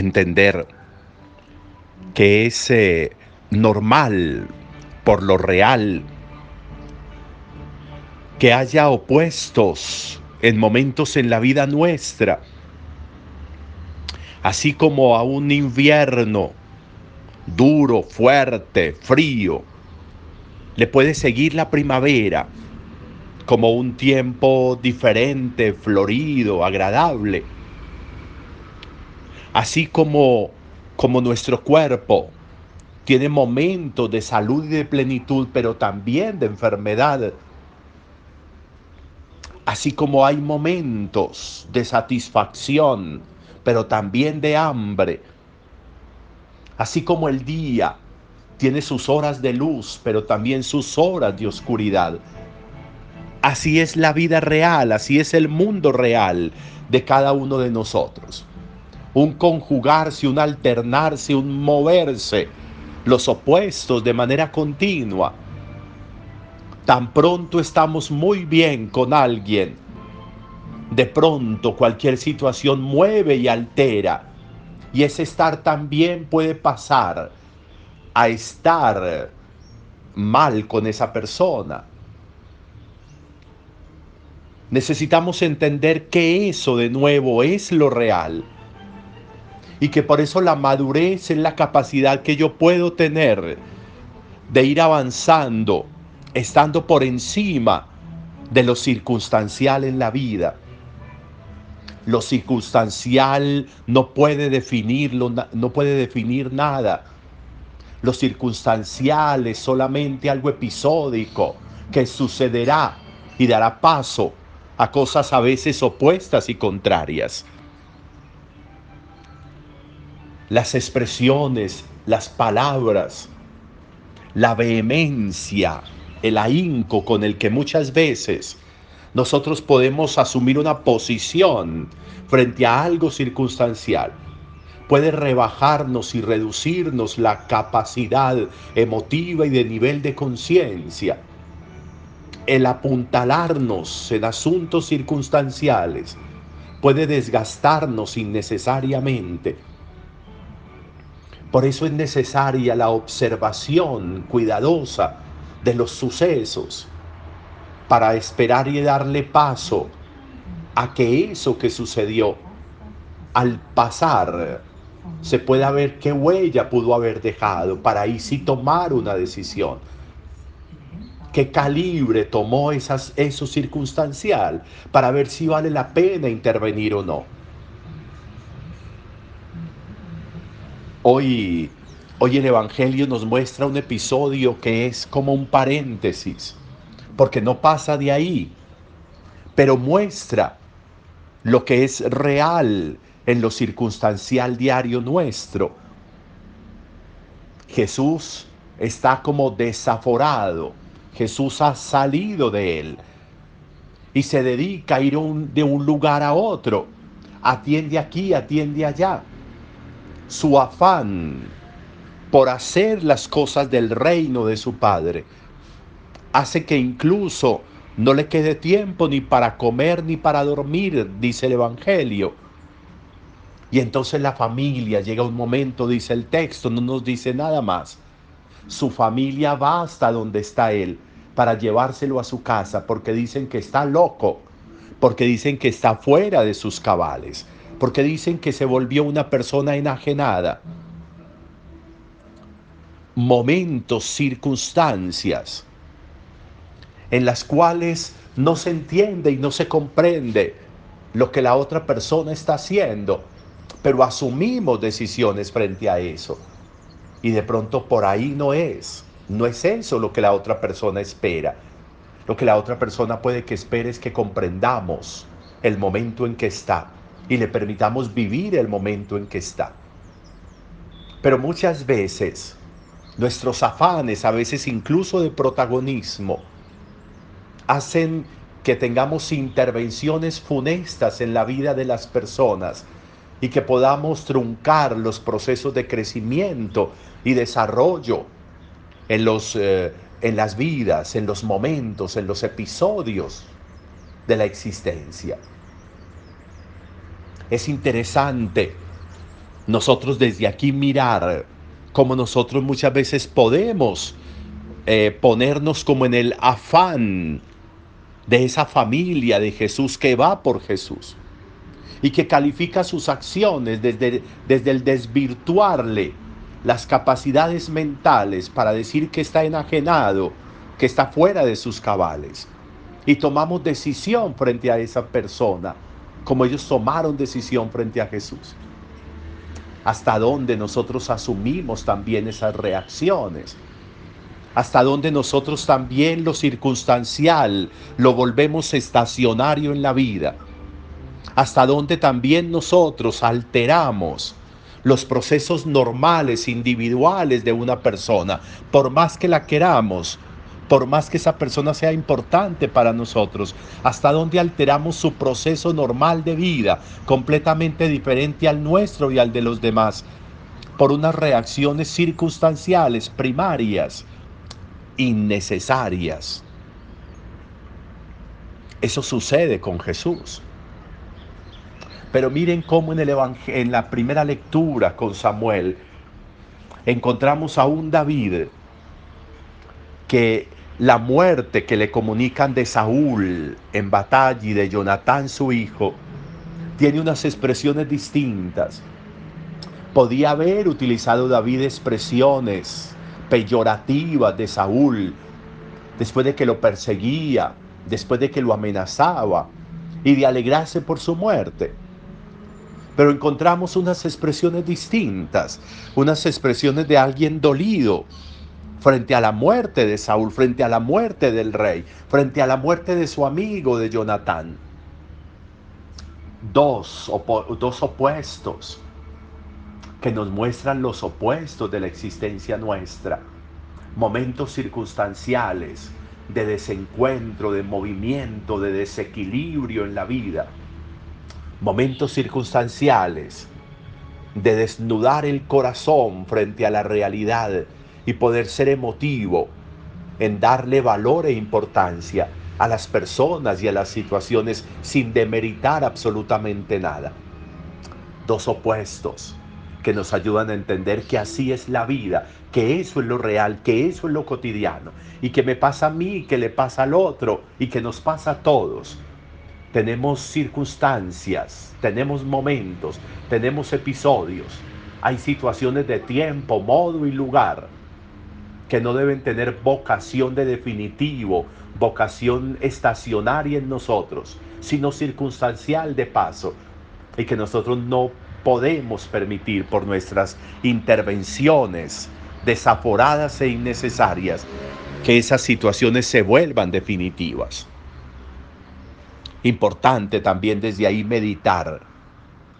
entender que es eh, normal por lo real que haya opuestos en momentos en la vida nuestra, así como a un invierno duro, fuerte, frío, le puede seguir la primavera como un tiempo diferente, florido, agradable Así como, como nuestro cuerpo tiene momentos de salud y de plenitud, pero también de enfermedad. Así como hay momentos de satisfacción, pero también de hambre. Así como el día tiene sus horas de luz, pero también sus horas de oscuridad. Así es la vida real, así es el mundo real de cada uno de nosotros un conjugarse, un alternarse, un moverse, los opuestos de manera continua. Tan pronto estamos muy bien con alguien, de pronto cualquier situación mueve y altera. Y ese estar también puede pasar a estar mal con esa persona. Necesitamos entender que eso de nuevo es lo real y que por eso la madurez es la capacidad que yo puedo tener de ir avanzando, estando por encima de lo circunstancial en la vida. Lo circunstancial no puede definirlo, no puede definir nada. Lo circunstancial es solamente algo episódico que sucederá y dará paso a cosas a veces opuestas y contrarias las expresiones, las palabras, la vehemencia, el ahínco con el que muchas veces nosotros podemos asumir una posición frente a algo circunstancial. Puede rebajarnos y reducirnos la capacidad emotiva y de nivel de conciencia. El apuntalarnos en asuntos circunstanciales puede desgastarnos innecesariamente por eso es necesaria la observación cuidadosa de los sucesos para esperar y darle paso a que eso que sucedió al pasar se pueda ver qué huella pudo haber dejado para ahí sí tomar una decisión. ¿Qué calibre tomó esas, eso circunstancial para ver si vale la pena intervenir o no? Hoy, hoy el Evangelio nos muestra un episodio que es como un paréntesis, porque no pasa de ahí, pero muestra lo que es real en lo circunstancial diario nuestro. Jesús está como desaforado, Jesús ha salido de él y se dedica a ir de un lugar a otro, atiende aquí, atiende allá su afán por hacer las cosas del reino de su Padre hace que incluso no le quede tiempo ni para comer ni para dormir, dice el Evangelio. Y entonces la familia llega un momento, dice el texto, no nos dice nada más. Su familia va hasta donde está él para llevárselo a su casa porque dicen que está loco, porque dicen que está fuera de sus cabales porque dicen que se volvió una persona enajenada. Momentos, circunstancias en las cuales no se entiende y no se comprende lo que la otra persona está haciendo, pero asumimos decisiones frente a eso. Y de pronto por ahí no es, no es eso lo que la otra persona espera. Lo que la otra persona puede que espere es que comprendamos el momento en que está y le permitamos vivir el momento en que está. Pero muchas veces nuestros afanes, a veces incluso de protagonismo, hacen que tengamos intervenciones funestas en la vida de las personas y que podamos truncar los procesos de crecimiento y desarrollo en, los, eh, en las vidas, en los momentos, en los episodios de la existencia. Es interesante nosotros desde aquí mirar cómo nosotros muchas veces podemos eh, ponernos como en el afán de esa familia de Jesús que va por Jesús y que califica sus acciones desde, desde el desvirtuarle las capacidades mentales para decir que está enajenado, que está fuera de sus cabales. Y tomamos decisión frente a esa persona, como ellos tomaron decisión frente a Jesús. Hasta dónde nosotros asumimos también esas reacciones. Hasta dónde nosotros también lo circunstancial lo volvemos estacionario en la vida hasta donde también nosotros alteramos los procesos normales, individuales de una persona, por más que la queramos, por más que esa persona sea importante para nosotros, hasta donde alteramos su proceso normal de vida, completamente diferente al nuestro y al de los demás, por unas reacciones circunstanciales, primarias, innecesarias. Eso sucede con Jesús. Pero miren cómo en, el en la primera lectura con Samuel encontramos a un David que la muerte que le comunican de Saúl en batalla y de Jonatán su hijo tiene unas expresiones distintas. Podía haber utilizado David expresiones peyorativas de Saúl después de que lo perseguía, después de que lo amenazaba y de alegrarse por su muerte pero encontramos unas expresiones distintas, unas expresiones de alguien dolido frente a la muerte de Saúl, frente a la muerte del rey, frente a la muerte de su amigo de Jonatán. Dos, dos opuestos que nos muestran los opuestos de la existencia nuestra. Momentos circunstanciales de desencuentro, de movimiento, de desequilibrio en la vida momentos circunstanciales de desnudar el corazón frente a la realidad y poder ser emotivo en darle valor e importancia a las personas y a las situaciones sin demeritar absolutamente nada. Dos opuestos que nos ayudan a entender que así es la vida, que eso es lo real, que eso es lo cotidiano y que me pasa a mí, que le pasa al otro y que nos pasa a todos tenemos circunstancias, tenemos momentos, tenemos episodios, hay situaciones de tiempo, modo y lugar que no deben tener vocación de definitivo, vocación estacionaria en nosotros, sino circunstancial de paso, y que nosotros no podemos permitir por nuestras intervenciones desaforadas e innecesarias que esas situaciones se vuelvan definitivas. Importante también desde ahí meditar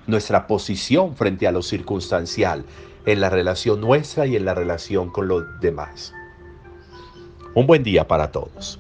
nuestra posición frente a lo circunstancial en la relación nuestra y en la relación con los demás. Un buen día para todos.